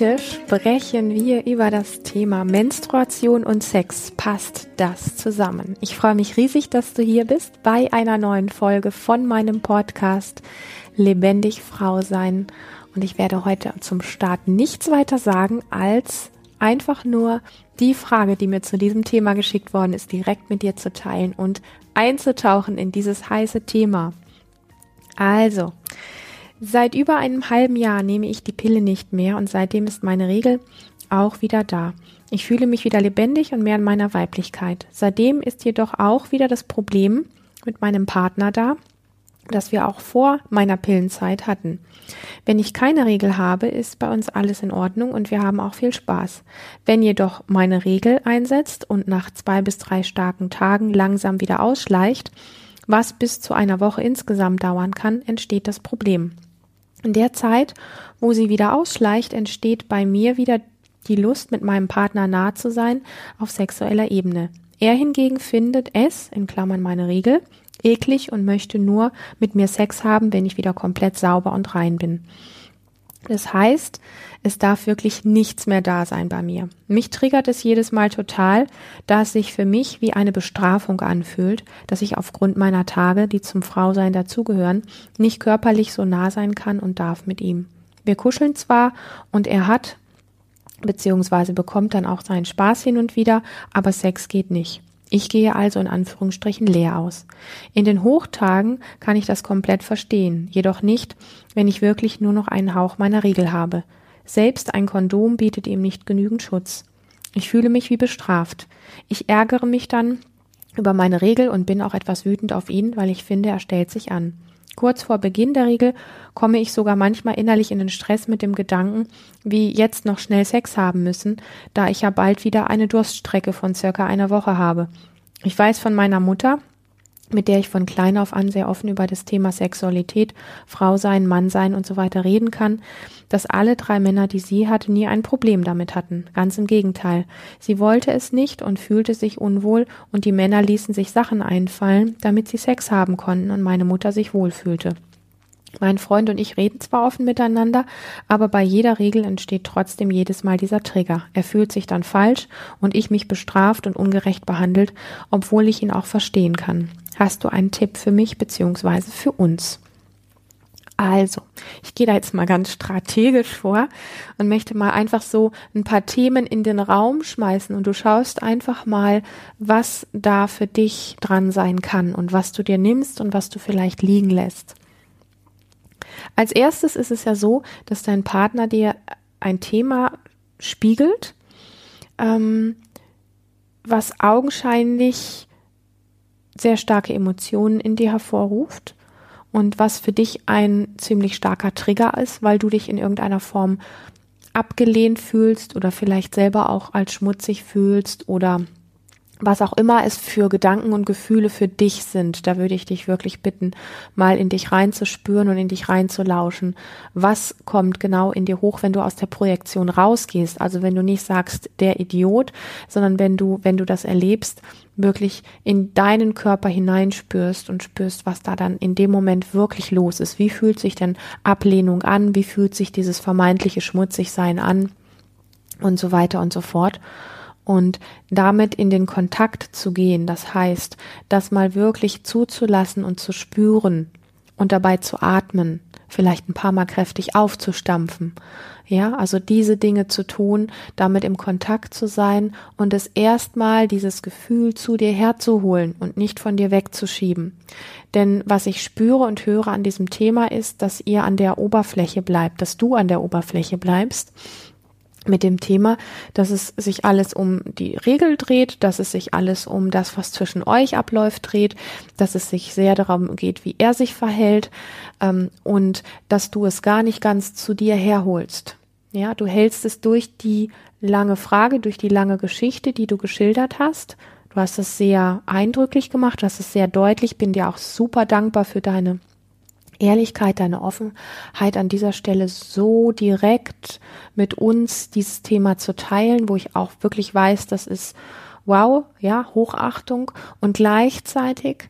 Heute sprechen wir über das Thema Menstruation und Sex. Passt das zusammen? Ich freue mich riesig, dass du hier bist bei einer neuen Folge von meinem Podcast Lebendig Frau sein. Und ich werde heute zum Start nichts weiter sagen als einfach nur die Frage, die mir zu diesem Thema geschickt worden ist, direkt mit dir zu teilen und einzutauchen in dieses heiße Thema. Also, Seit über einem halben Jahr nehme ich die Pille nicht mehr und seitdem ist meine Regel auch wieder da. Ich fühle mich wieder lebendig und mehr in meiner Weiblichkeit. Seitdem ist jedoch auch wieder das Problem mit meinem Partner da, das wir auch vor meiner Pillenzeit hatten. Wenn ich keine Regel habe, ist bei uns alles in Ordnung und wir haben auch viel Spaß. Wenn jedoch meine Regel einsetzt und nach zwei bis drei starken Tagen langsam wieder ausschleicht, was bis zu einer Woche insgesamt dauern kann, entsteht das Problem. In der Zeit, wo sie wieder ausschleicht, entsteht bei mir wieder die Lust, mit meinem Partner nah zu sein auf sexueller Ebene. Er hingegen findet es, in Klammern meine Regel, eklig und möchte nur mit mir Sex haben, wenn ich wieder komplett sauber und rein bin. Das heißt, es darf wirklich nichts mehr da sein bei mir. Mich triggert es jedes Mal total, da es sich für mich wie eine Bestrafung anfühlt, dass ich aufgrund meiner Tage, die zum Frausein dazugehören, nicht körperlich so nah sein kann und darf mit ihm. Wir kuscheln zwar und er hat beziehungsweise bekommt dann auch seinen Spaß hin und wieder, aber Sex geht nicht. Ich gehe also in Anführungsstrichen leer aus. In den Hochtagen kann ich das komplett verstehen, jedoch nicht, wenn ich wirklich nur noch einen Hauch meiner Regel habe. Selbst ein Kondom bietet ihm nicht genügend Schutz. Ich fühle mich wie bestraft. Ich ärgere mich dann über meine Regel und bin auch etwas wütend auf ihn, weil ich finde, er stellt sich an. Kurz vor Beginn der Regel komme ich sogar manchmal innerlich in den Stress mit dem Gedanken, wie jetzt noch schnell Sex haben müssen, da ich ja bald wieder eine Durststrecke von circa einer Woche habe. Ich weiß von meiner Mutter, mit der ich von klein auf an sehr offen über das Thema Sexualität, Frau sein, Mann sein und so weiter reden kann, dass alle drei Männer, die sie hatte, nie ein Problem damit hatten. Ganz im Gegenteil. Sie wollte es nicht und fühlte sich unwohl und die Männer ließen sich Sachen einfallen, damit sie Sex haben konnten und meine Mutter sich wohlfühlte. Mein Freund und ich reden zwar offen miteinander, aber bei jeder Regel entsteht trotzdem jedes Mal dieser Trigger. Er fühlt sich dann falsch und ich mich bestraft und ungerecht behandelt, obwohl ich ihn auch verstehen kann. Hast du einen Tipp für mich beziehungsweise für uns? Also, ich gehe da jetzt mal ganz strategisch vor und möchte mal einfach so ein paar Themen in den Raum schmeißen und du schaust einfach mal, was da für dich dran sein kann und was du dir nimmst und was du vielleicht liegen lässt. Als erstes ist es ja so, dass dein Partner dir ein Thema spiegelt, ähm, was augenscheinlich sehr starke Emotionen in dir hervorruft und was für dich ein ziemlich starker Trigger ist, weil du dich in irgendeiner Form abgelehnt fühlst oder vielleicht selber auch als schmutzig fühlst oder was auch immer es für Gedanken und Gefühle für dich sind, da würde ich dich wirklich bitten, mal in dich reinzuspüren und in dich reinzulauschen. Was kommt genau in dir hoch, wenn du aus der Projektion rausgehst? Also wenn du nicht sagst, der Idiot, sondern wenn du, wenn du das erlebst, wirklich in deinen Körper hineinspürst und spürst, was da dann in dem Moment wirklich los ist. Wie fühlt sich denn Ablehnung an? Wie fühlt sich dieses vermeintliche Schmutzigsein an? Und so weiter und so fort und damit in den Kontakt zu gehen. Das heißt, das mal wirklich zuzulassen und zu spüren und dabei zu atmen, vielleicht ein paar Mal kräftig aufzustampfen. Ja, also diese Dinge zu tun, damit im Kontakt zu sein und es erstmal dieses Gefühl zu dir herzuholen und nicht von dir wegzuschieben. Denn was ich spüre und höre an diesem Thema ist, dass ihr an der Oberfläche bleibt, dass du an der Oberfläche bleibst mit dem Thema, dass es sich alles um die Regel dreht, dass es sich alles um das, was zwischen euch abläuft, dreht, dass es sich sehr darum geht, wie er sich verhält ähm, und dass du es gar nicht ganz zu dir herholst. Ja, du hältst es durch die lange Frage, durch die lange Geschichte, die du geschildert hast. Du hast es sehr eindrücklich gemacht, du hast es sehr deutlich, bin dir auch super dankbar für deine Ehrlichkeit, deine Offenheit an dieser Stelle so direkt mit uns dieses Thema zu teilen, wo ich auch wirklich weiß, das ist wow, ja, Hochachtung und gleichzeitig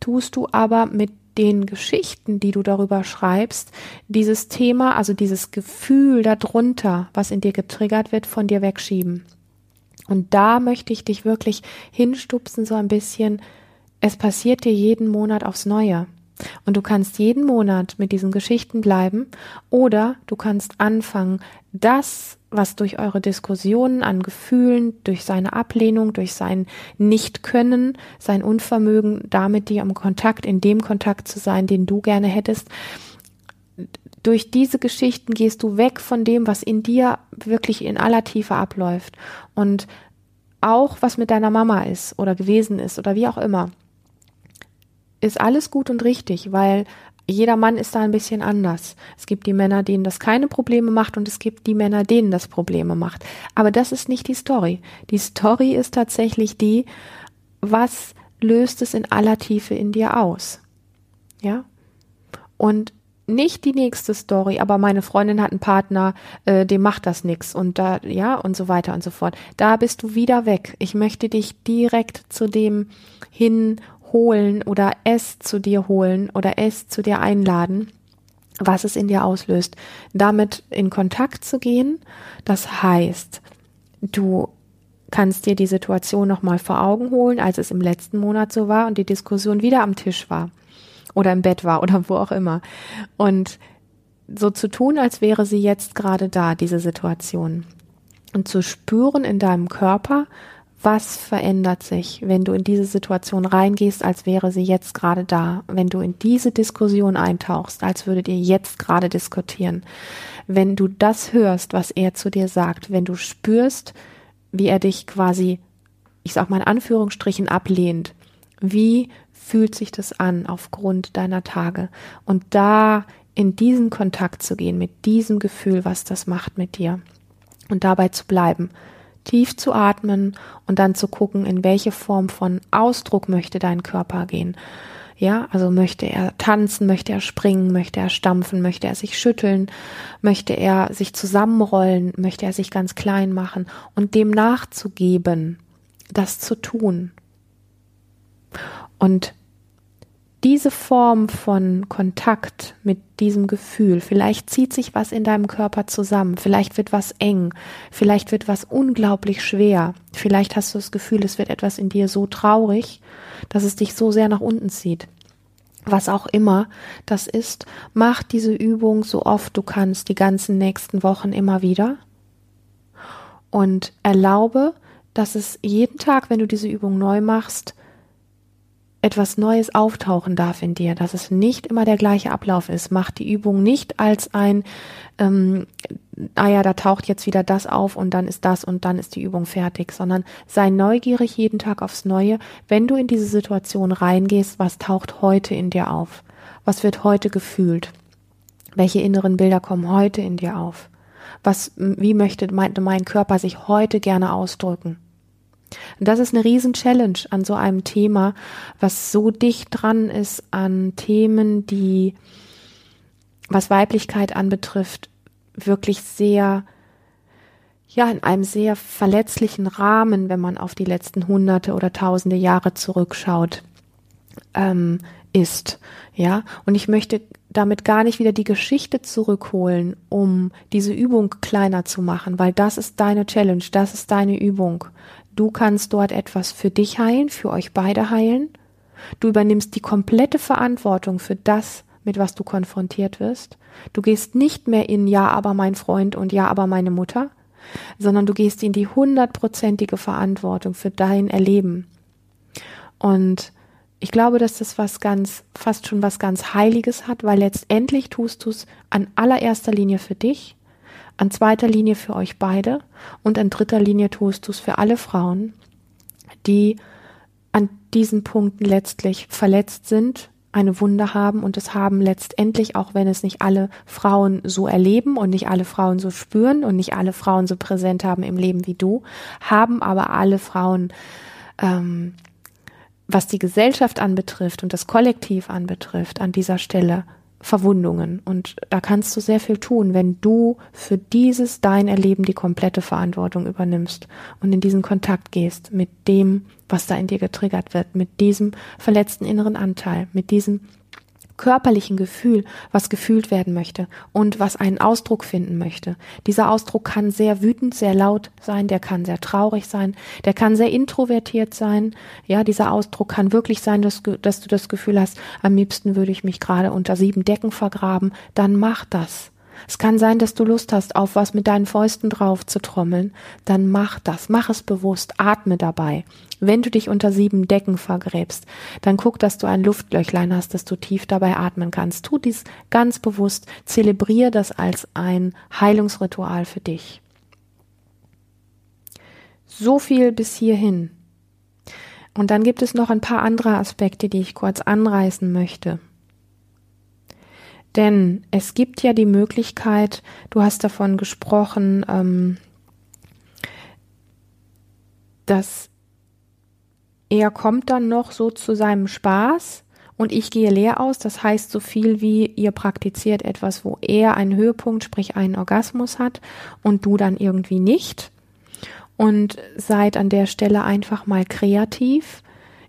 tust du aber mit den Geschichten, die du darüber schreibst, dieses Thema, also dieses Gefühl darunter, was in dir getriggert wird, von dir wegschieben. Und da möchte ich dich wirklich hinstupsen, so ein bisschen. Es passiert dir jeden Monat aufs Neue. Und du kannst jeden Monat mit diesen Geschichten bleiben oder du kannst anfangen, das, was durch eure Diskussionen an Gefühlen, durch seine Ablehnung, durch sein Nichtkönnen, sein Unvermögen, damit dir im Kontakt, in dem Kontakt zu sein, den du gerne hättest, durch diese Geschichten gehst du weg von dem, was in dir wirklich in aller Tiefe abläuft. Und auch was mit deiner Mama ist oder gewesen ist oder wie auch immer ist alles gut und richtig, weil jeder Mann ist da ein bisschen anders. Es gibt die Männer, denen das keine Probleme macht und es gibt die Männer, denen das Probleme macht. Aber das ist nicht die Story. Die Story ist tatsächlich die, was löst es in aller Tiefe in dir aus? Ja? Und nicht die nächste Story, aber meine Freundin hat einen Partner, äh, dem macht das nix und da, ja, und so weiter und so fort. Da bist du wieder weg. Ich möchte dich direkt zu dem hin holen oder es zu dir holen oder es zu dir einladen, was es in dir auslöst, damit in Kontakt zu gehen. Das heißt, du kannst dir die Situation nochmal vor Augen holen, als es im letzten Monat so war und die Diskussion wieder am Tisch war oder im Bett war oder wo auch immer. Und so zu tun, als wäre sie jetzt gerade da, diese Situation. Und zu spüren in deinem Körper, was verändert sich, wenn du in diese Situation reingehst, als wäre sie jetzt gerade da, wenn du in diese Diskussion eintauchst, als würdet ihr jetzt gerade diskutieren, wenn du das hörst, was er zu dir sagt, wenn du spürst, wie er dich quasi, ich sag mal in Anführungsstrichen, ablehnt, wie fühlt sich das an aufgrund deiner Tage? Und da in diesen Kontakt zu gehen, mit diesem Gefühl, was das macht mit dir und dabei zu bleiben tief zu atmen und dann zu gucken, in welche Form von Ausdruck möchte dein Körper gehen. Ja, also möchte er tanzen, möchte er springen, möchte er stampfen, möchte er sich schütteln, möchte er sich zusammenrollen, möchte er sich ganz klein machen und dem nachzugeben, das zu tun. Und diese Form von Kontakt mit diesem Gefühl, vielleicht zieht sich was in deinem Körper zusammen, vielleicht wird was eng, vielleicht wird was unglaublich schwer, vielleicht hast du das Gefühl, es wird etwas in dir so traurig, dass es dich so sehr nach unten zieht. Was auch immer das ist, mach diese Übung so oft du kannst, die ganzen nächsten Wochen immer wieder und erlaube, dass es jeden Tag, wenn du diese Übung neu machst, etwas Neues auftauchen darf in dir, dass es nicht immer der gleiche Ablauf ist. Mach die Übung nicht als ein, ähm, ah ja, da taucht jetzt wieder das auf und dann ist das und dann ist die Übung fertig, sondern sei neugierig jeden Tag aufs Neue, wenn du in diese Situation reingehst, was taucht heute in dir auf? Was wird heute gefühlt? Welche inneren Bilder kommen heute in dir auf? Was, wie möchte mein, mein Körper sich heute gerne ausdrücken? Und das ist eine riesen Challenge an so einem Thema, was so dicht dran ist an Themen, die, was Weiblichkeit anbetrifft, wirklich sehr, ja, in einem sehr verletzlichen Rahmen, wenn man auf die letzten hunderte oder tausende Jahre zurückschaut, ähm, ist. Ja, und ich möchte damit gar nicht wieder die Geschichte zurückholen, um diese Übung kleiner zu machen, weil das ist deine Challenge, das ist deine Übung. Du kannst dort etwas für dich heilen, für euch beide heilen. Du übernimmst die komplette Verantwortung für das, mit was du konfrontiert wirst. Du gehst nicht mehr in Ja, aber mein Freund und Ja, aber meine Mutter, sondern du gehst in die hundertprozentige Verantwortung für dein Erleben. Und ich glaube, dass das was ganz, fast schon was ganz Heiliges hat, weil letztendlich tust du es an allererster Linie für dich an zweiter Linie für euch beide und an dritter Linie tust du es für alle Frauen, die an diesen Punkten letztlich verletzt sind, eine Wunde haben und es haben letztendlich, auch wenn es nicht alle Frauen so erleben und nicht alle Frauen so spüren und nicht alle Frauen so präsent haben im Leben wie du, haben aber alle Frauen, ähm, was die Gesellschaft anbetrifft und das Kollektiv anbetrifft, an dieser Stelle Verwundungen. Und da kannst du sehr viel tun, wenn du für dieses dein Erleben die komplette Verantwortung übernimmst und in diesen Kontakt gehst mit dem, was da in dir getriggert wird, mit diesem verletzten inneren Anteil, mit diesem körperlichen Gefühl, was gefühlt werden möchte und was einen Ausdruck finden möchte. Dieser Ausdruck kann sehr wütend, sehr laut sein, der kann sehr traurig sein, der kann sehr introvertiert sein. Ja, dieser Ausdruck kann wirklich sein, dass, dass du das Gefühl hast, am liebsten würde ich mich gerade unter sieben Decken vergraben. Dann mach das. Es kann sein, dass du Lust hast, auf was mit deinen Fäusten drauf zu trommeln. Dann mach das. Mach es bewusst. Atme dabei. Wenn du dich unter sieben Decken vergräbst, dann guck, dass du ein Luftlöchlein hast, dass du tief dabei atmen kannst. Tu dies ganz bewusst. Zelebrier das als ein Heilungsritual für dich. So viel bis hierhin. Und dann gibt es noch ein paar andere Aspekte, die ich kurz anreißen möchte. Denn es gibt ja die Möglichkeit, du hast davon gesprochen, ähm, dass er kommt dann noch so zu seinem Spaß und ich gehe leer aus. Das heißt so viel wie ihr praktiziert etwas, wo er einen Höhepunkt, sprich einen Orgasmus hat und du dann irgendwie nicht. Und seid an der Stelle einfach mal kreativ.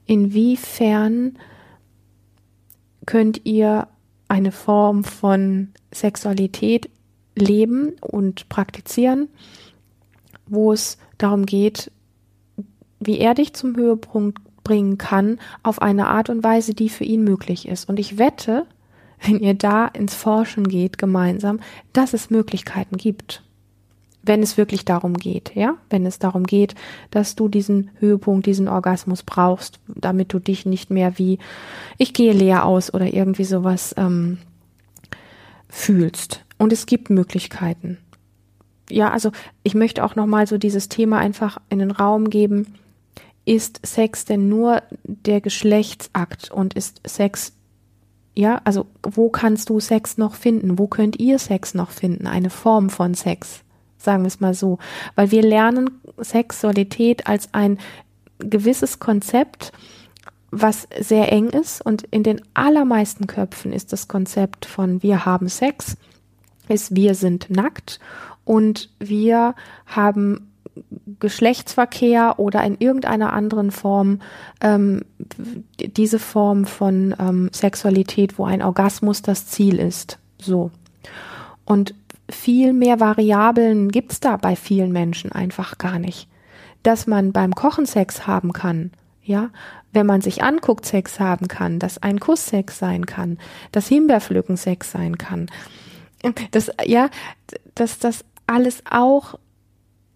Inwiefern könnt ihr eine Form von Sexualität leben und praktizieren, wo es darum geht, wie er dich zum Höhepunkt bringen kann, auf eine Art und Weise, die für ihn möglich ist. Und ich wette, wenn ihr da ins Forschen geht gemeinsam, dass es Möglichkeiten gibt. Wenn es wirklich darum geht, ja, wenn es darum geht, dass du diesen Höhepunkt, diesen Orgasmus brauchst, damit du dich nicht mehr wie ich gehe leer aus oder irgendwie sowas ähm, fühlst. Und es gibt Möglichkeiten. Ja, also ich möchte auch nochmal so dieses Thema einfach in den Raum geben ist Sex denn nur der Geschlechtsakt und ist Sex ja, also wo kannst du Sex noch finden? Wo könnt ihr Sex noch finden? Eine Form von Sex, sagen wir es mal so. Weil wir lernen Sexualität als ein gewisses Konzept, was sehr eng ist und in den allermeisten Köpfen ist das Konzept von wir haben Sex, ist wir sind nackt und wir haben Geschlechtsverkehr oder in irgendeiner anderen Form ähm, diese Form von ähm, Sexualität, wo ein Orgasmus das Ziel ist. So. Und viel mehr Variablen gibt's da bei vielen Menschen einfach gar nicht. Dass man beim Kochen Sex haben kann, ja, wenn man sich anguckt, Sex haben kann, dass ein Kuss Sex sein kann, dass Himbeerpflücken Sex sein kann. Das, ja, dass das alles auch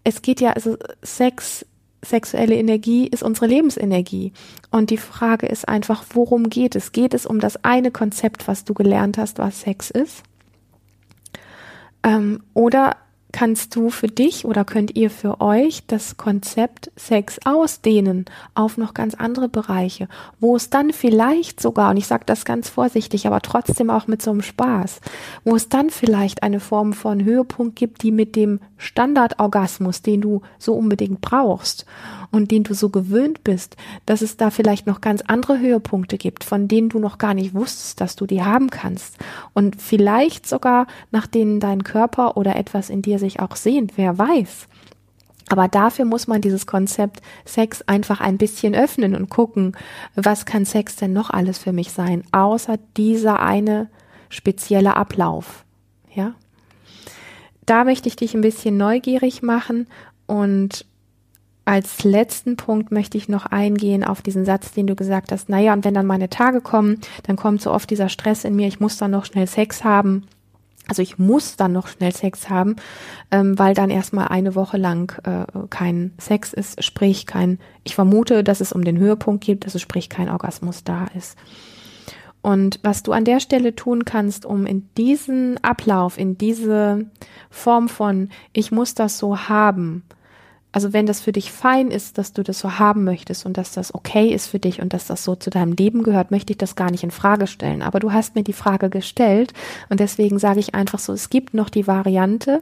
es geht ja, also Sex, sexuelle Energie ist unsere Lebensenergie. Und die Frage ist einfach, worum geht es? Geht es um das eine Konzept, was du gelernt hast, was Sex ist? Ähm, oder kannst du für dich oder könnt ihr für euch das Konzept Sex ausdehnen auf noch ganz andere Bereiche, wo es dann vielleicht sogar, und ich sage das ganz vorsichtig, aber trotzdem auch mit so einem Spaß, wo es dann vielleicht eine Form von Höhepunkt gibt, die mit dem Standardorgasmus, den du so unbedingt brauchst und den du so gewöhnt bist, dass es da vielleicht noch ganz andere Höhepunkte gibt, von denen du noch gar nicht wusstest, dass du die haben kannst und vielleicht sogar nach denen dein Körper oder etwas in dir sich auch sehnt, wer weiß. Aber dafür muss man dieses Konzept Sex einfach ein bisschen öffnen und gucken, was kann Sex denn noch alles für mich sein, außer dieser eine spezielle Ablauf. Ja? Da möchte ich dich ein bisschen neugierig machen und als letzten Punkt möchte ich noch eingehen auf diesen Satz, den du gesagt hast. Naja, und wenn dann meine Tage kommen, dann kommt so oft dieser Stress in mir, ich muss dann noch schnell Sex haben. Also ich muss dann noch schnell Sex haben, ähm, weil dann erstmal eine Woche lang äh, kein Sex ist, sprich kein, ich vermute, dass es um den Höhepunkt geht, dass es sprich kein Orgasmus da ist. Und was du an der Stelle tun kannst, um in diesen Ablauf, in diese Form von ich muss das so haben, also wenn das für dich fein ist, dass du das so haben möchtest und dass das okay ist für dich und dass das so zu deinem Leben gehört, möchte ich das gar nicht in Frage stellen. Aber du hast mir die Frage gestellt und deswegen sage ich einfach so, es gibt noch die Variante,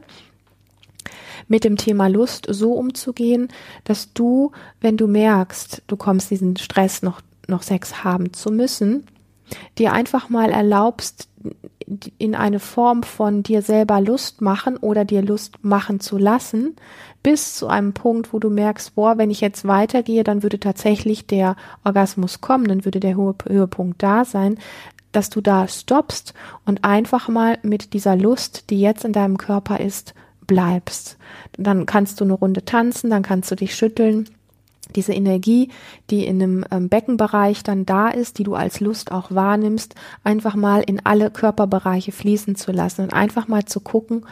mit dem Thema Lust so umzugehen, dass du, wenn du merkst, du kommst diesen Stress noch, noch Sex haben zu müssen, dir einfach mal erlaubst, in eine Form von dir selber Lust machen oder dir Lust machen zu lassen, bis zu einem Punkt, wo du merkst, boah, wenn ich jetzt weitergehe, dann würde tatsächlich der Orgasmus kommen, dann würde der Höhepunkt da sein, dass du da stoppst und einfach mal mit dieser Lust, die jetzt in deinem Körper ist, bleibst. Dann kannst du eine Runde tanzen, dann kannst du dich schütteln. Diese Energie, die in einem ähm, Beckenbereich dann da ist, die du als Lust auch wahrnimmst, einfach mal in alle Körperbereiche fließen zu lassen und einfach mal zu gucken,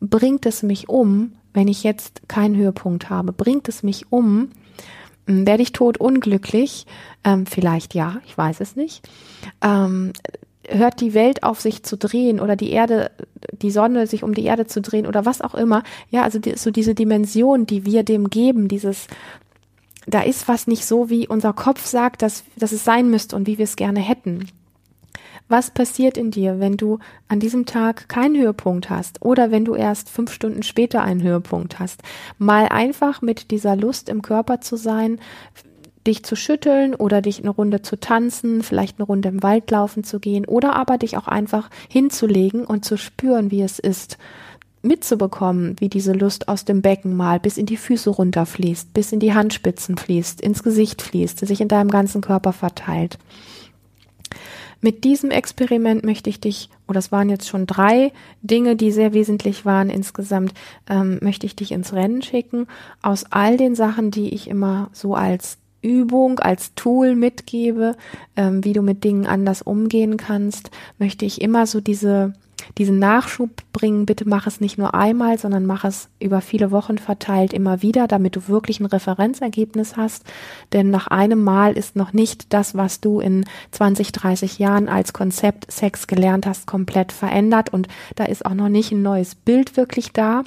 bringt es mich um, wenn ich jetzt keinen Höhepunkt habe? Bringt es mich um? Hm, werde ich tot unglücklich? Ähm, vielleicht ja, ich weiß es nicht. Ähm, hört die Welt auf sich zu drehen oder die Erde, die Sonne sich um die Erde zu drehen oder was auch immer. Ja, also die, so diese Dimension, die wir dem geben, dieses, da ist was nicht so, wie unser Kopf sagt, dass, dass es sein müsste und wie wir es gerne hätten. Was passiert in dir, wenn du an diesem Tag keinen Höhepunkt hast oder wenn du erst fünf Stunden später einen Höhepunkt hast? Mal einfach mit dieser Lust im Körper zu sein, dich zu schütteln oder dich eine Runde zu tanzen, vielleicht eine Runde im Wald laufen zu gehen oder aber dich auch einfach hinzulegen und zu spüren, wie es ist, mitzubekommen, wie diese Lust aus dem Becken mal bis in die Füße runterfließt, bis in die Handspitzen fließt, ins Gesicht fließt, sich in deinem ganzen Körper verteilt. Mit diesem Experiment möchte ich dich, oder es waren jetzt schon drei Dinge, die sehr wesentlich waren insgesamt, ähm, möchte ich dich ins Rennen schicken. Aus all den Sachen, die ich immer so als Übung, als Tool mitgebe, ähm, wie du mit Dingen anders umgehen kannst, möchte ich immer so diese diesen Nachschub bringen, bitte mach es nicht nur einmal, sondern mach es über viele Wochen verteilt immer wieder, damit du wirklich ein Referenzergebnis hast. Denn nach einem Mal ist noch nicht das, was du in 20, 30 Jahren als Konzept Sex gelernt hast, komplett verändert und da ist auch noch nicht ein neues Bild wirklich da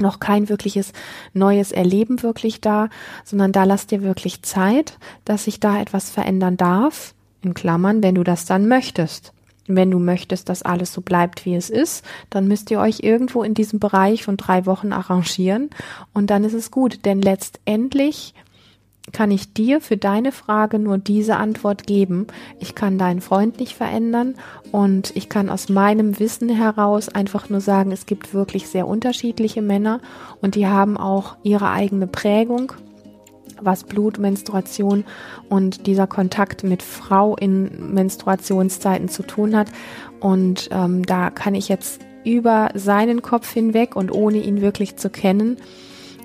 noch kein wirkliches neues Erleben wirklich da, sondern da lass dir wirklich Zeit, dass sich da etwas verändern darf. In Klammern, wenn du das dann möchtest. Wenn du möchtest, dass alles so bleibt, wie es ist, dann müsst ihr euch irgendwo in diesem Bereich von drei Wochen arrangieren und dann ist es gut. Denn letztendlich kann ich dir für deine Frage nur diese Antwort geben. Ich kann deinen Freund nicht verändern und ich kann aus meinem Wissen heraus einfach nur sagen, es gibt wirklich sehr unterschiedliche Männer und die haben auch ihre eigene Prägung was Blut, Menstruation und dieser Kontakt mit Frau in Menstruationszeiten zu tun hat. Und ähm, da kann ich jetzt über seinen Kopf hinweg und ohne ihn wirklich zu kennen,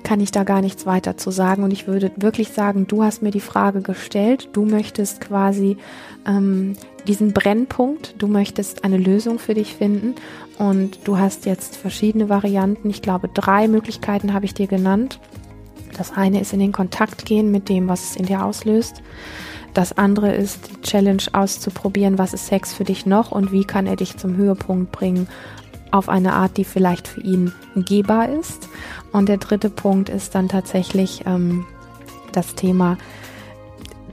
kann ich da gar nichts weiter zu sagen. Und ich würde wirklich sagen, du hast mir die Frage gestellt, du möchtest quasi ähm, diesen Brennpunkt, du möchtest eine Lösung für dich finden und du hast jetzt verschiedene Varianten. Ich glaube, drei Möglichkeiten habe ich dir genannt. Das eine ist in den Kontakt gehen mit dem, was es in dir auslöst. Das andere ist die Challenge auszuprobieren, was ist Sex für dich noch und wie kann er dich zum Höhepunkt bringen auf eine Art, die vielleicht für ihn gehbar ist. Und der dritte Punkt ist dann tatsächlich ähm, das Thema,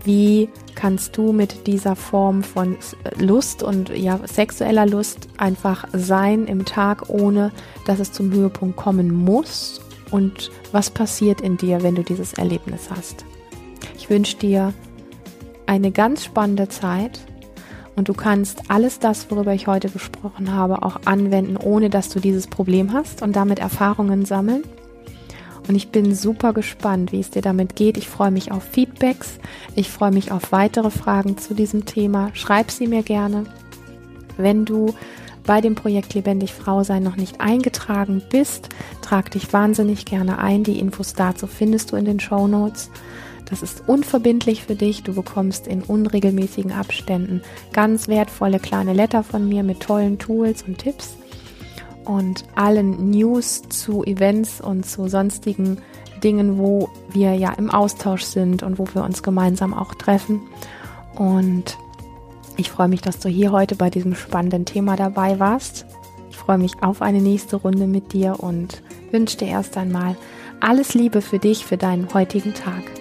wie kannst du mit dieser Form von Lust und ja sexueller Lust einfach sein im Tag, ohne dass es zum Höhepunkt kommen muss und was passiert in dir, wenn du dieses Erlebnis hast. Ich wünsche dir eine ganz spannende Zeit und du kannst alles das, worüber ich heute gesprochen habe, auch anwenden, ohne dass du dieses Problem hast und damit Erfahrungen sammeln. Und ich bin super gespannt, wie es dir damit geht. Ich freue mich auf Feedbacks. Ich freue mich auf weitere Fragen zu diesem Thema. Schreib sie mir gerne. Wenn du bei dem Projekt Lebendig Frau sein noch nicht eingetragen bist, trag dich wahnsinnig gerne ein. Die Infos dazu findest du in den Show Notes. Das ist unverbindlich für dich. Du bekommst in unregelmäßigen Abständen ganz wertvolle kleine Letter von mir mit tollen Tools und Tipps und allen News zu Events und zu sonstigen Dingen, wo wir ja im Austausch sind und wo wir uns gemeinsam auch treffen. Und ich freue mich, dass du hier heute bei diesem spannenden Thema dabei warst. Freue mich auf eine nächste Runde mit dir und wünsche dir erst einmal alles Liebe für dich, für deinen heutigen Tag.